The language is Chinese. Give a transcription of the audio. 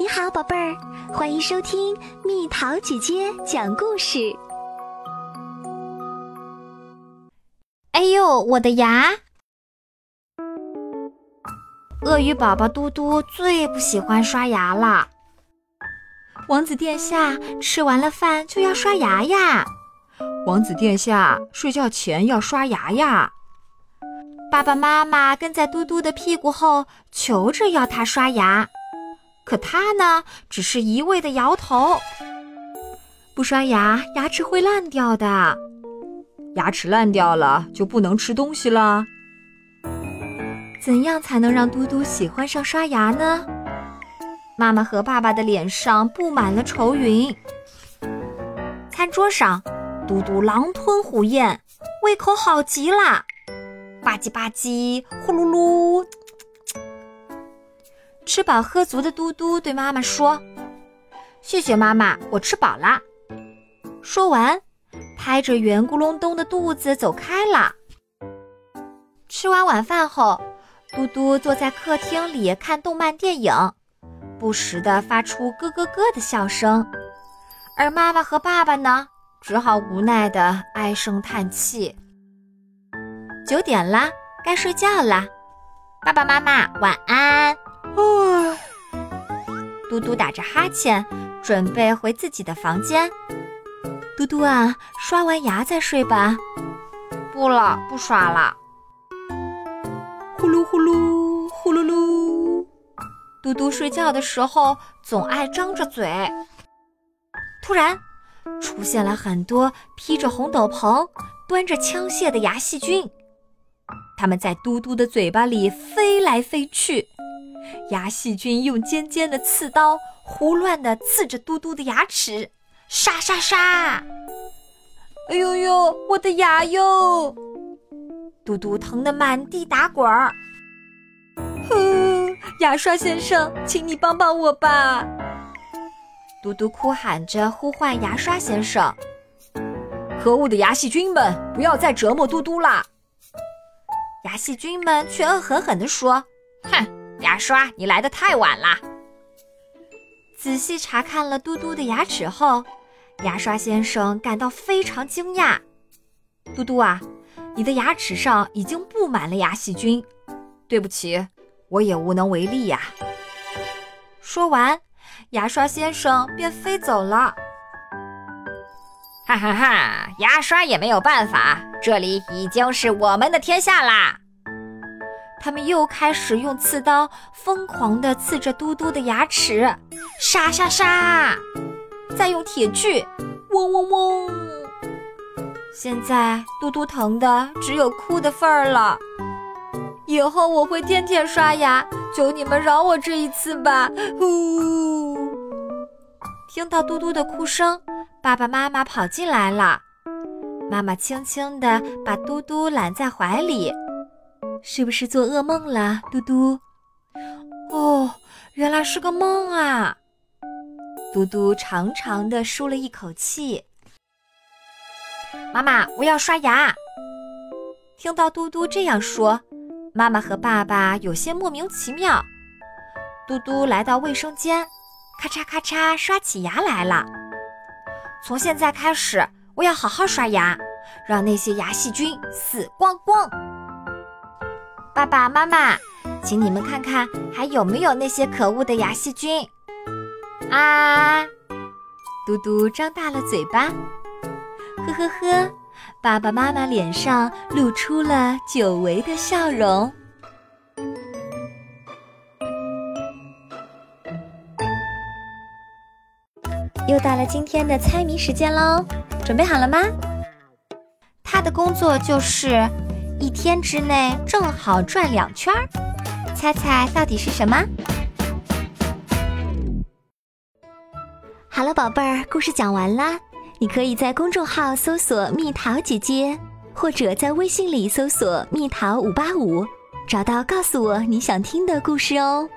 你好，宝贝儿，欢迎收听蜜桃姐姐讲故事。哎呦，我的牙！鳄鱼宝宝嘟嘟最不喜欢刷牙了。王子殿下吃完了饭就要刷牙呀。王子殿下睡觉前要刷牙呀。爸爸妈妈跟在嘟嘟的屁股后求着要他刷牙。可他呢，只是一味的摇头。不刷牙，牙齿会烂掉的。牙齿烂掉了，就不能吃东西了。怎样才能让嘟嘟喜欢上刷牙呢？妈妈和爸爸的脸上布满了愁云。餐桌上，嘟嘟狼吞虎咽，胃口好极了，吧唧吧唧，呼噜噜。吃饱喝足的嘟嘟对妈妈说：“谢谢妈妈，我吃饱了。”说完，拍着圆咕隆咚的肚子走开了。吃完晚饭后，嘟嘟坐在客厅里看动漫电影，不时地发出咯咯咯的笑声。而妈妈和爸爸呢，只好无奈地唉声叹气。九点啦，该睡觉啦，爸爸妈妈晚安。嘟嘟打着哈欠，准备回自己的房间。嘟嘟啊，刷完牙再睡吧。不了，不刷了。呼噜呼噜呼噜噜。嘟嘟睡觉的时候总爱张着嘴。突然，出现了很多披着红斗篷、端着枪械的牙细菌，它们在嘟嘟的嘴巴里飞来飞去。牙细菌用尖尖的刺刀胡乱地刺着嘟嘟的牙齿，沙沙沙！哎呦呦，我的牙哟！嘟嘟疼得满地打滚儿。呼，牙刷先生，请你帮帮我吧！嘟嘟哭喊着呼唤牙刷先生。可恶的牙细菌们，不要再折磨嘟嘟啦！牙细菌们却恶狠狠地说：“哼！”牙刷，你来的太晚啦！仔细查看了嘟嘟的牙齿后，牙刷先生感到非常惊讶。嘟嘟啊，你的牙齿上已经布满了牙细菌，对不起，我也无能为力呀。说完，牙刷先生便飞走了。哈哈哈，牙刷也没有办法，这里已经是我们的天下啦！他们又开始用刺刀疯狂地刺着嘟嘟的牙齿，沙沙沙！再用铁锯，嗡嗡嗡！现在嘟嘟疼的只有哭的份儿了。以后我会天天刷牙，求你们饶我这一次吧！呼！听到嘟嘟的哭声，爸爸妈妈跑进来了。妈妈轻轻地把嘟嘟揽在怀里。是不是做噩梦了，嘟嘟？哦，原来是个梦啊！嘟嘟长长的舒了一口气。妈妈，我要刷牙。听到嘟嘟这样说，妈妈和爸爸有些莫名其妙。嘟嘟来到卫生间，咔嚓咔嚓刷起牙来了。从现在开始，我要好好刷牙，让那些牙细菌死光光。爸爸妈妈，请你们看看还有没有那些可恶的牙细菌。啊！嘟嘟张大了嘴巴，呵呵呵，爸爸妈妈脸上露出了久违的笑容。又到了今天的猜谜时间喽，准备好了吗？他的工作就是。一天之内正好转两圈儿，猜猜到底是什么？好了，宝贝儿，故事讲完啦。你可以在公众号搜索“蜜桃姐姐”，或者在微信里搜索“蜜桃五八五”，找到告诉我你想听的故事哦。